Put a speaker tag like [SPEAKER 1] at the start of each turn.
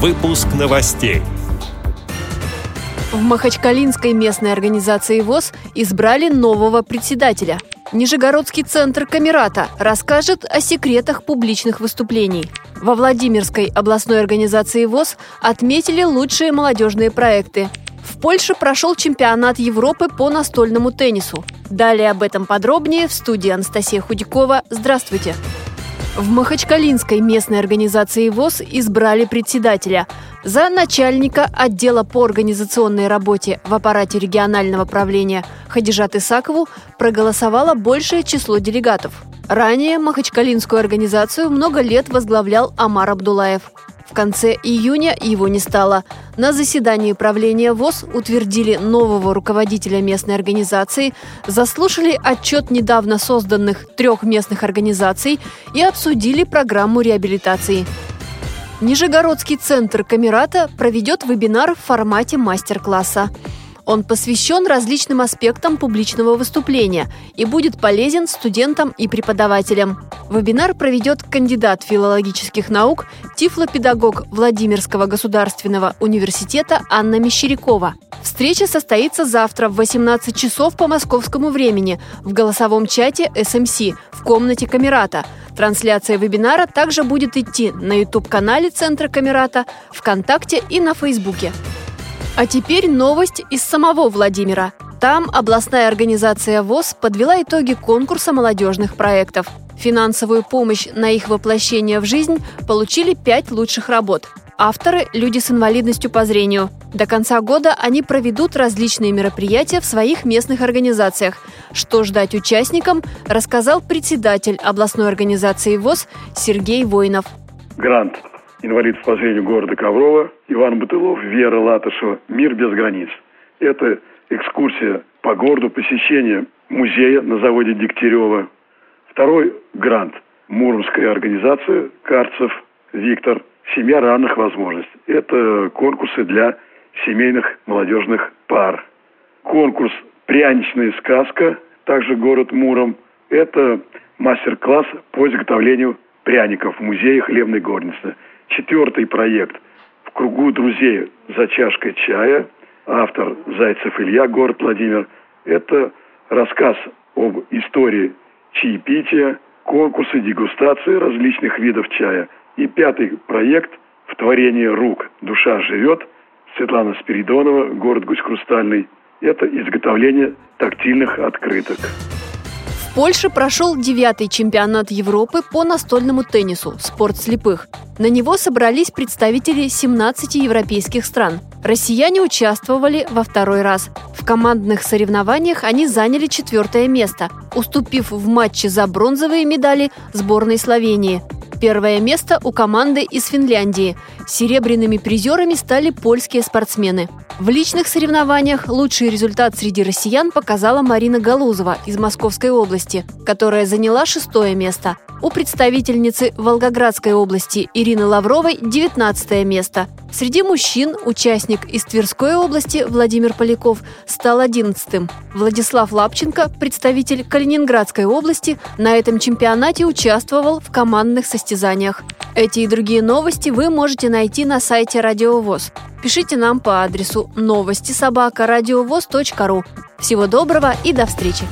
[SPEAKER 1] Выпуск новостей.
[SPEAKER 2] В Махачкалинской местной организации ВОЗ избрали нового председателя. Нижегородский центр Камерата расскажет о секретах публичных выступлений. Во Владимирской областной организации ВОЗ отметили лучшие молодежные проекты. В Польше прошел чемпионат Европы по настольному теннису. Далее об этом подробнее в студии Анастасия Худякова. Здравствуйте! В Махачкалинской местной организации ВОЗ избрали председателя. За начальника отдела по организационной работе в аппарате регионального правления Хадижат Исакову проголосовало большее число делегатов. Ранее Махачкалинскую организацию много лет возглавлял Амар Абдулаев. Конце июня его не стало. На заседании правления ВОЗ утвердили нового руководителя местной организации, заслушали отчет недавно созданных трех местных организаций и обсудили программу реабилитации. Нижегородский центр Камерата проведет вебинар в формате мастер-класса. Он посвящен различным аспектам публичного выступления и будет полезен студентам и преподавателям. Вебинар проведет кандидат филологических наук, тифлопедагог Владимирского государственного университета Анна Мещерякова. Встреча состоится завтра в 18 часов по московскому времени в голосовом чате SMC в комнате Камерата. Трансляция вебинара также будет идти на YouTube-канале Центра Камерата, ВКонтакте и на Фейсбуке. А теперь новость из самого Владимира. Там областная организация ВОЗ подвела итоги конкурса молодежных проектов. Финансовую помощь на их воплощение в жизнь получили пять лучших работ. Авторы – люди с инвалидностью по зрению. До конца года они проведут различные мероприятия в своих местных организациях. Что ждать участникам, рассказал председатель областной организации ВОЗ Сергей Воинов.
[SPEAKER 3] Грант инвалид по зрению города Коврова, Иван Бутылов, Вера Латышева «Мир без границ». Это экскурсия по городу, посещение музея на заводе Дегтярева. Второй грант – Муромская организация «Карцев Виктор. Семья равных возможностей». Это конкурсы для семейных молодежных пар. Конкурс «Пряничная сказка», также город Муром. Это мастер-класс по изготовлению пряников в музее хлебной горницы – Четвертый проект «В кругу друзей за чашкой чая». Автор Зайцев Илья, город Владимир. Это рассказ об истории чаепития, конкурсы, дегустации различных видов чая. И пятый проект «В творении рук душа живет» Светлана Спиридонова, город Гусь Хрустальный. Это изготовление тактильных открыток.
[SPEAKER 2] Польше прошел девятый чемпионат Европы по настольному теннису «Спорт слепых». На него собрались представители 17 европейских стран. Россияне участвовали во второй раз. В командных соревнованиях они заняли четвертое место, уступив в матче за бронзовые медали сборной Словении. Первое место у команды из Финляндии. Серебряными призерами стали польские спортсмены. В личных соревнованиях лучший результат среди россиян показала Марина Галузова из Московской области, которая заняла шестое место. У представительницы Волгоградской области Ирины Лавровой 19 место. Среди мужчин участник из Тверской области Владимир Поляков стал 11-м. Владислав Лапченко, представитель Калининградской области, на этом чемпионате участвовал в командных состязаниях. Эти и другие новости вы можете найти на сайте Радиовоз. Пишите нам по адресу новости собака ру. Всего доброго и до встречи!